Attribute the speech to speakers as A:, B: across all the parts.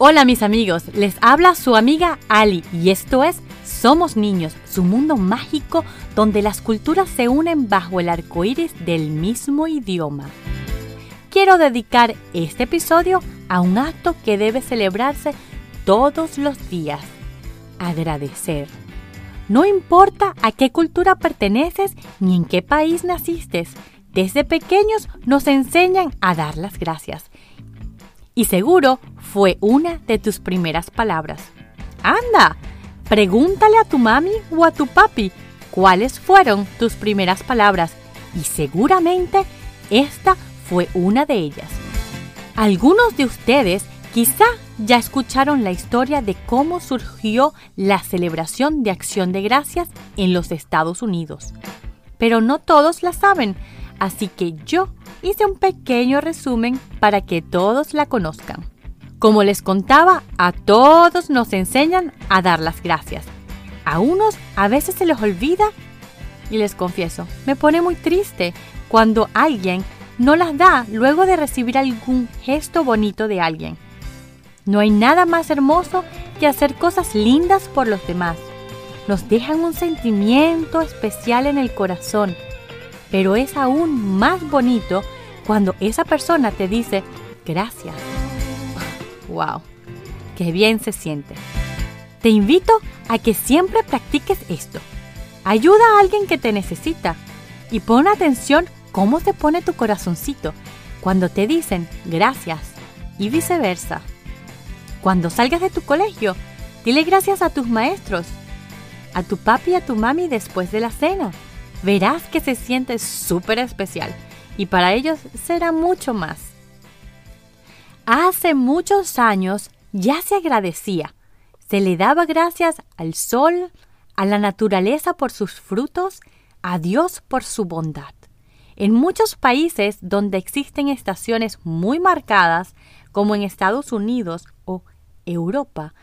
A: Hola mis amigos, les habla su amiga Ali y esto es Somos Niños, su mundo mágico donde las culturas se unen bajo el arco iris del mismo idioma. Quiero dedicar este episodio a un acto que debe celebrarse todos los días: agradecer. No importa a qué cultura perteneces ni en qué país naciste, desde pequeños nos enseñan a dar las gracias y seguro fue una de tus primeras palabras. Anda, pregúntale a tu mami o a tu papi cuáles fueron tus primeras palabras y seguramente esta fue una de ellas. Algunos de ustedes quizá ya escucharon la historia de cómo surgió la celebración de acción de gracias en los Estados Unidos, pero no todos la saben, así que yo hice un pequeño resumen para que todos la conozcan. Como les contaba, a todos nos enseñan a dar las gracias. A unos a veces se les olvida y les confieso, me pone muy triste cuando alguien no las da luego de recibir algún gesto bonito de alguien. No hay nada más hermoso que hacer cosas lindas por los demás. Nos dejan un sentimiento especial en el corazón pero es aún más bonito cuando esa persona te dice gracias. ¡Wow! ¡Qué bien se siente! Te invito a que siempre practiques esto. Ayuda a alguien que te necesita y pon atención cómo se pone tu corazoncito cuando te dicen gracias y viceversa. Cuando salgas de tu colegio, dile gracias a tus maestros, a tu papi y a tu mami después de la cena verás que se siente súper especial y para ellos será mucho más. Hace muchos años ya se agradecía, se le daba gracias al sol, a la naturaleza por sus frutos, a Dios por su bondad. En muchos países donde existen estaciones muy marcadas, como en Estados Unidos o Europa,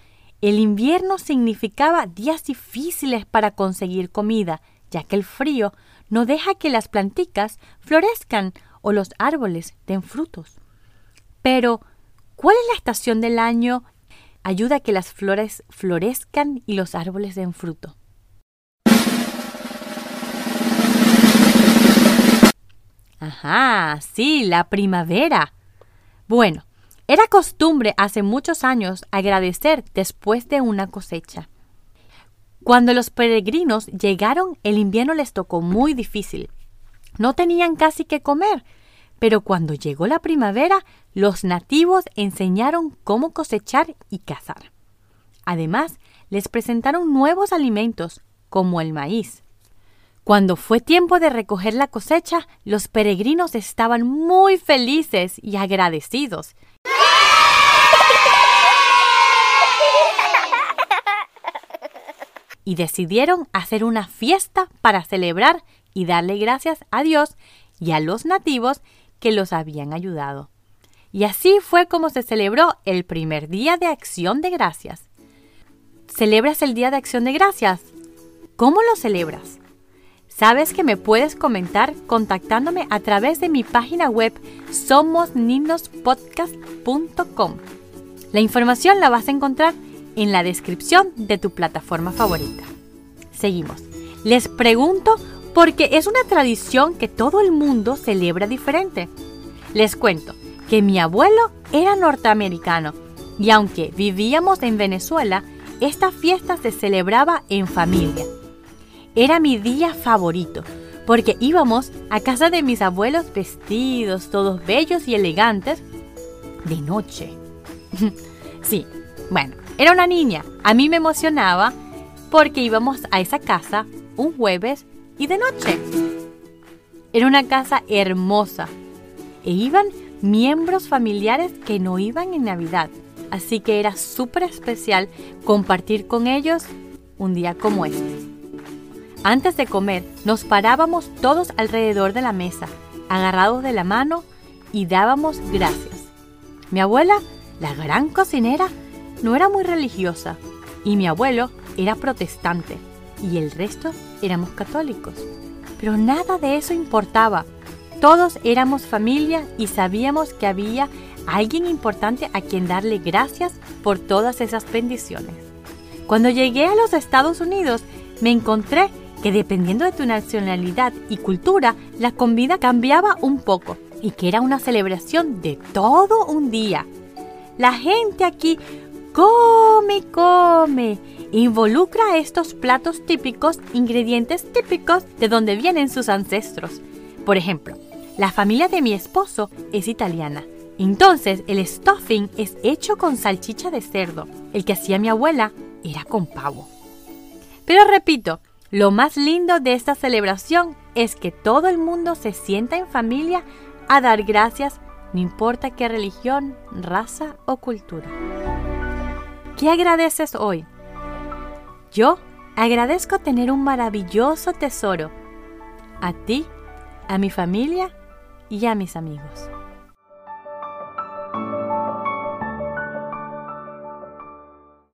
A: el invierno significaba días difíciles para conseguir comida ya que el frío no deja que las planticas florezcan o los árboles den frutos. Pero, ¿cuál es la estación del año ayuda a que las flores florezcan y los árboles den fruto? Ajá, sí, la primavera. Bueno, era costumbre hace muchos años agradecer después de una cosecha. Cuando los peregrinos llegaron, el invierno les tocó muy difícil. No tenían casi que comer, pero cuando llegó la primavera, los nativos enseñaron cómo cosechar y cazar. Además, les presentaron nuevos alimentos, como el maíz. Cuando fue tiempo de recoger la cosecha, los peregrinos estaban muy felices y agradecidos, y decidieron hacer una fiesta para celebrar y darle gracias a Dios y a los nativos que los habían ayudado. Y así fue como se celebró el primer día de acción de gracias. ¿Celebras el día de acción de gracias? ¿Cómo lo celebras? Sabes que me puedes comentar contactándome a través de mi página web somosninospodcast.com. La información la vas a encontrar en la descripción de tu plataforma favorita. Seguimos. Les pregunto porque es una tradición que todo el mundo celebra diferente. Les cuento que mi abuelo era norteamericano y aunque vivíamos en Venezuela, esta fiesta se celebraba en familia. Era mi día favorito porque íbamos a casa de mis abuelos vestidos, todos bellos y elegantes, de noche. sí, bueno, era una niña. A mí me emocionaba porque íbamos a esa casa un jueves y de noche. Era una casa hermosa e iban miembros familiares que no iban en Navidad. Así que era súper especial compartir con ellos un día como este. Antes de comer, nos parábamos todos alrededor de la mesa, agarrados de la mano y dábamos gracias. Mi abuela, la gran cocinera, no era muy religiosa y mi abuelo era protestante y el resto éramos católicos. Pero nada de eso importaba. Todos éramos familia y sabíamos que había alguien importante a quien darle gracias por todas esas bendiciones. Cuando llegué a los Estados Unidos, me encontré que dependiendo de tu nacionalidad y cultura, la comida cambiaba un poco y que era una celebración de todo un día. La gente aquí come, come. Involucra estos platos típicos, ingredientes típicos de donde vienen sus ancestros. Por ejemplo, la familia de mi esposo es italiana. Entonces el stuffing es hecho con salchicha de cerdo. El que hacía mi abuela era con pavo. Pero repito, lo más lindo de esta celebración es que todo el mundo se sienta en familia a dar gracias, no importa qué religión, raza o cultura. ¿Qué agradeces hoy? Yo agradezco tener un maravilloso tesoro. A ti, a mi familia y a mis amigos.